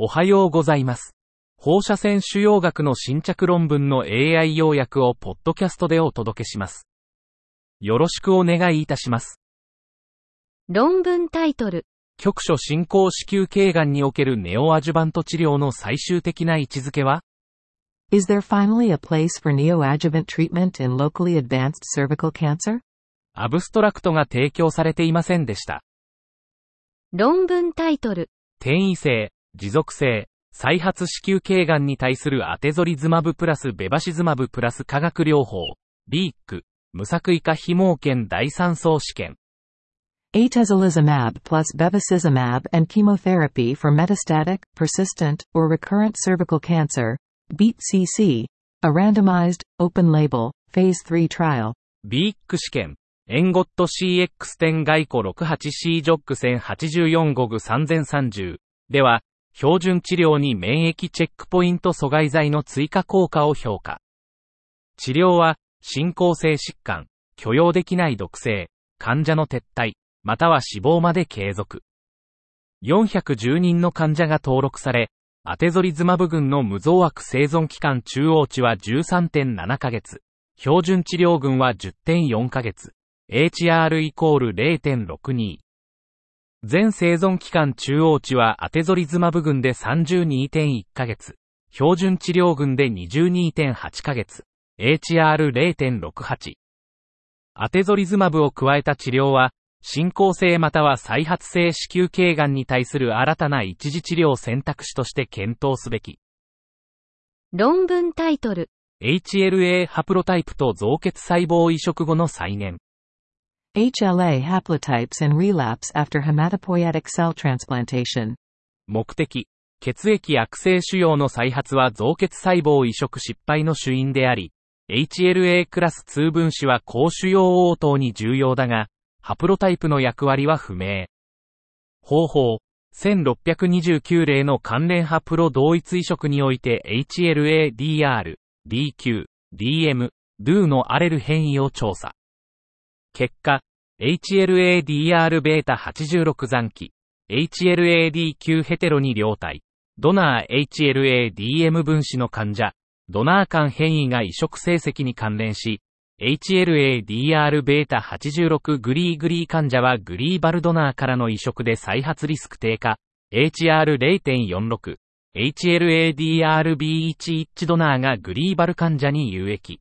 おはようございます。放射線腫瘍学の新着論文の AI 要約をポッドキャストでお届けします。よろしくお願いいたします。論文タイトル、局所進行子宮頸がんにおけるネオアジュバント治療の最終的な位置づけは？Is there finally a place for neoadjuvant treatment in locally advanced cervical cancer? アブストラクトが提供されていませんでした。論文タイトル、転移性、持続性、再発子宮頸がんに対するアテゾリズマブプラスベバシズマブプラス化学療法、ビーク、無作為化非毛検第3層試験。Atezolizumab plus bevacizumab and chemotherapy for metastatic, persistent, or recurrent cervical cancer, BEAT-CC, a randomized, open-label, phase 3 trial. ビーク試験。エンゴット CX10 外庫 68C ジョック1084ゴグ3030では、標準治療に免疫チェックポイント阻害剤の追加効果を評価。治療は、進行性疾患、許容できない毒性、患者の撤退、または死亡まで継続。410人の患者が登録され、アテゾリズマブ群の無増悪生存期間中央値は13.7ヶ月、標準治療群は10.4ヶ月、HR イコール0.62。全生存期間中央値はアテゾリズマブ群で32.1ヶ月、標準治療群で22.8ヶ月、HR0.68。アテゾリズマブを加えた治療は、進行性または再発性子宮頸がんに対する新たな一時治療選択肢として検討すべき。論文タイトル、HLA ハプロタイプと造血細胞移植後の再燃。HLA haplotypes and relapse after hematopoietic cell transplantation. 目的。血液悪性腫瘍の再発は造血細胞移植失敗の主因であり、HLA クラス2分子は高腫瘍応答に重要だが、ハプロタイプの役割は不明。方法。1629例の関連ハプロ同一移植において HLA、DR、DQ、DM、DO のアレル変異を調査。結果、HLA-DR-β86 残機、HLA-D9 ヘテロに両体、ドナー HLA-DM 分子の患者、ドナー間変異が移植成績に関連し、HLA-DR-β86 グリーグリー患者はグリーバルドナーからの移植で再発リスク低下、HR0.46、HLA-DRB11 ドナーがグリーバル患者に有益。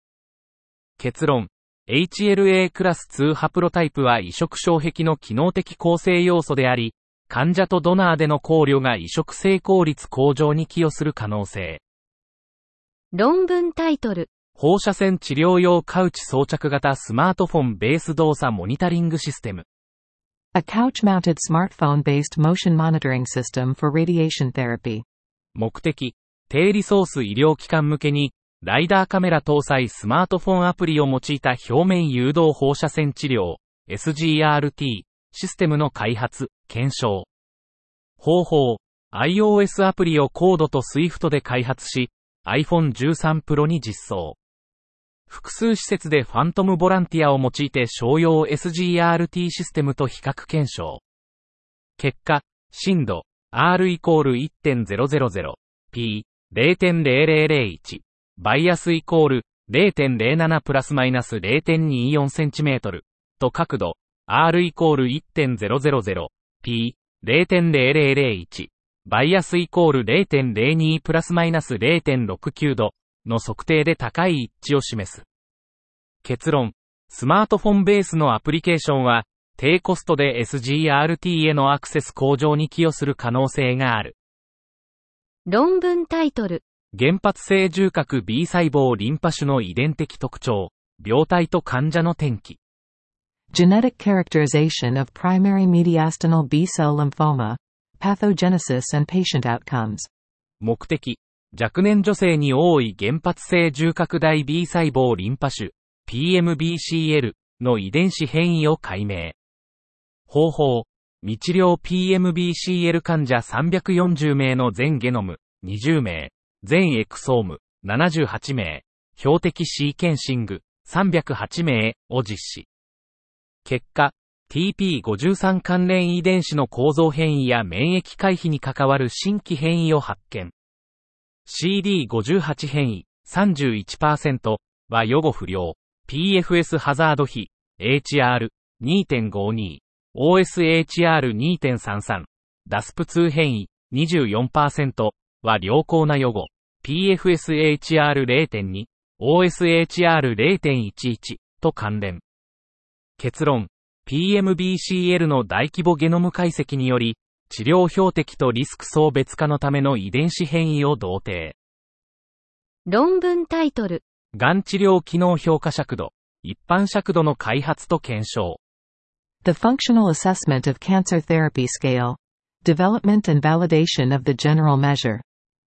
結論。HLA クラス2ハプロタイプは移植障壁の機能的構成要素であり、患者とドナーでの考慮が移植成功率向上に寄与する可能性。論文タイトル、放射線治療用カウチ装着型スマートフォンベース動作モニタリングシステム。A couch-mounted smartphone-based motion monitoring system for radiation therapy. 目的。低リソース医療機関向けに、ライダーカメラ搭載スマートフォンアプリを用いた表面誘導放射線治療、SGRT、システムの開発、検証。方法。iOS アプリをコードと Swift で開発し、iPhone 13 Pro に実装。複数施設でファントムボランティアを用いて商用 SGRT システムと比較検証。結果、震度、R イコール1.000、P、0.0001、バイアスイコール0.07プラスマイナス 0.24cm と角度、R イコール1.000、P、0.0001、バイアスイコール0.02プラスマイナス0.69度の測定で高い一致を示す。結論。スマートフォンベースのアプリケーションは、低コストで SGRT へのアクセス向上に寄与する可能性がある。論文タイトル、原発性重核 B 細胞リンパ種の遺伝的特徴、病態と患者の転機。Genetic characterization of primary mediastinal B-cell lymphoma. Pathogenesis and patient outcomes. 目的。若年女性に多い原発性重核大 B 細胞リンパ種、PMBCL の遺伝子変異を解明。方法。未治療 PMBCL 患者340名の全ゲノム、20名、全エクソーム、78名、標的シーケンシング、308名を実施。結果、TP53 関連遺伝子の構造変異や免疫回避に関わる新規変異を発見。CD58 変異31%は予後不良。PFS ハザード比 HR2.52。OSHR2.33。DASP2 変異24%は良好な予後。PFSHR0.2。OSHR0.11 と関連。結論。PMBCL の大規模ゲノム解析により、治療標的とリスク層別化のための遺伝子変異を同定。論文タイトル。がん治療機能評価尺度。一般尺度の開発と検証。The Functional Assessment of Cancer Therapy Scale. Development and Validation of the General Measure.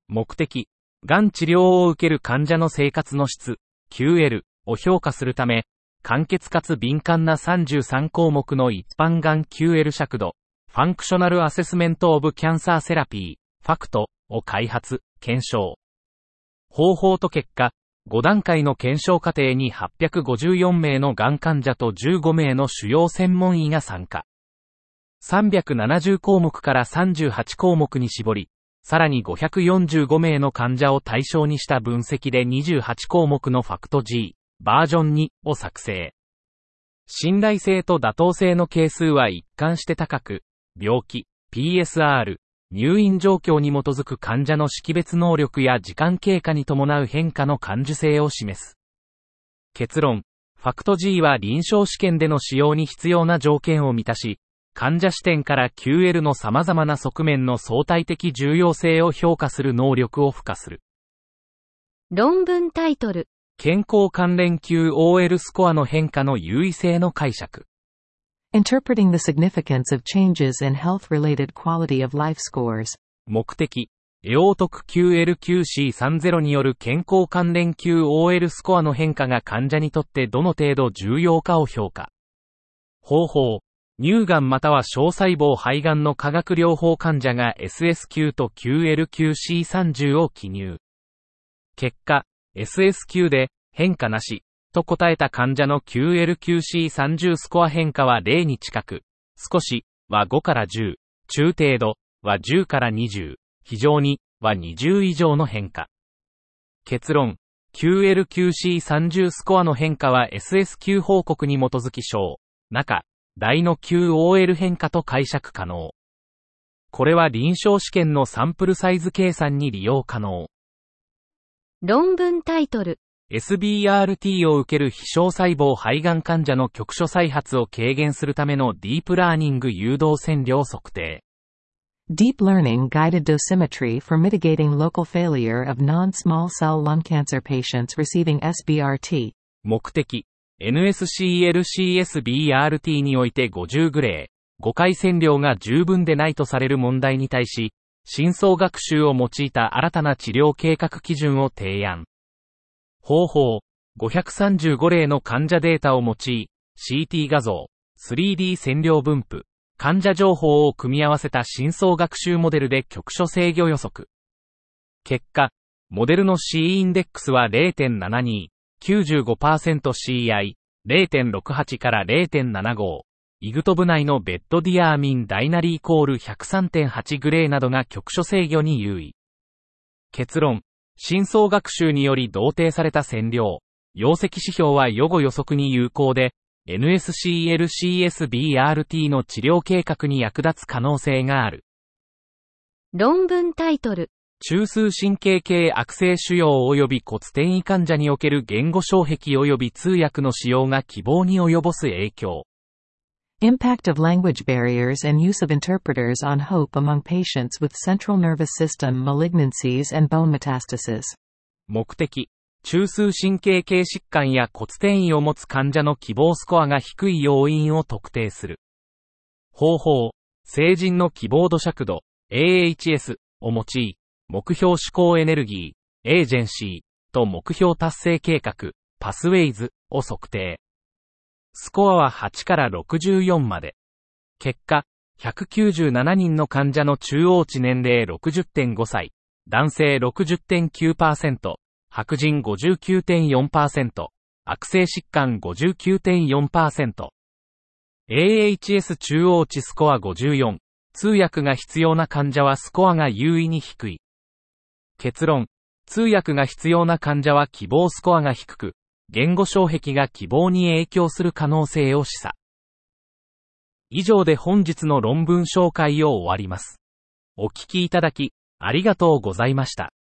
目的。がん治療を受ける患者の生活の質、QL を評価するため、簡潔かつ敏感な33項目の一般がん QL 尺度、Functional Assessment of Cancer Therapy、FACT。を開発、検証。方法と結果、5段階の検証過程に854名のがん患者と15名の腫瘍専門医が参加。370項目から38項目に絞り、さらに545名の患者を対象にした分析で28項目のファクト G、バージョン2を作成。信頼性と妥当性の係数は一貫して高く、病気、PSR、入院状況に基づく患者の識別能力や時間経過に伴う変化の感受性を示す。結論、ファクト G は臨床試験での使用に必要な条件を満たし、患者視点から QL の様々な側面の相対的重要性を評価する能力を付加する。論文タイトル。健康関連 QOL スコアの変化の優位性の解釈。Interpreting the significance of changes in health-related quality of life scores. 目的。エオートク QLQC30 による健康関連 QOL スコアの変化が患者にとってどの程度重要かを評価。方法。乳がんまたは小細胞肺がんの化学療法患者が SSQ と QLQC30 を記入。結果、SSQ で変化なしと答えた患者の QLQC30 スコア変化は0に近く、少しは5から10、中程度は10から20、非常には20以上の変化。結論、QLQC30 スコアの変化は SSQ 報告に基づき小、中、大の QOL 変化と解釈可能。これは臨床試験のサンプルサイズ計算に利用可能。論文タイトル。SBRT を受ける非小細胞肺がん患者の局所再発を軽減するためのディープラーニング誘導線量測定。Deep Learning Guided Dosimetry for Mitigating Local Failure of Non-Small Cell Lung Cancer Patients Receiving SBRT 目的。NSCLCSBRT において50グレー、5回線量が十分でないとされる問題に対し、深層学習を用いた新たな治療計画基準を提案。方法、535例の患者データを用い、CT 画像、3D 線量分布、患者情報を組み合わせた深層学習モデルで局所制御予測。結果、モデルの C インデックスは0.72、95%CI、0.68から0.75。イグト部内のベッドディアーミンダイナリーイコール103.8グレーなどが局所制御に優位。結論。深層学習により同定された線量。容積指標は予後予測に有効で、NSCLCSBRT の治療計画に役立つ可能性がある。論文タイトル。中枢神経系悪性腫瘍及び骨転移患者における言語障壁及び通訳の使用が希望に及ぼす影響。Impact of language barriers and use of interpreters on hope among patients with central nervous system malignancies and bone metastasis. 目的。中枢神経系疾患や骨転移を持つ患者の希望スコアが低い要因を特定する。方法。成人の希望度尺度、AHS を用い、目標思考エネルギー、エージェンシーと目標達成計画、パスウェイズを測定。スコアは8から64まで。結果、197人の患者の中央値年齢60.5歳、男性60.9%、白人59.4%、悪性疾患59.4%。AHS 中央値スコア54。通訳が必要な患者はスコアが優位に低い。結論。通訳が必要な患者は希望スコアが低く、言語障壁が希望に影響する可能性を示唆。以上で本日の論文紹介を終わります。お聞きいただき、ありがとうございました。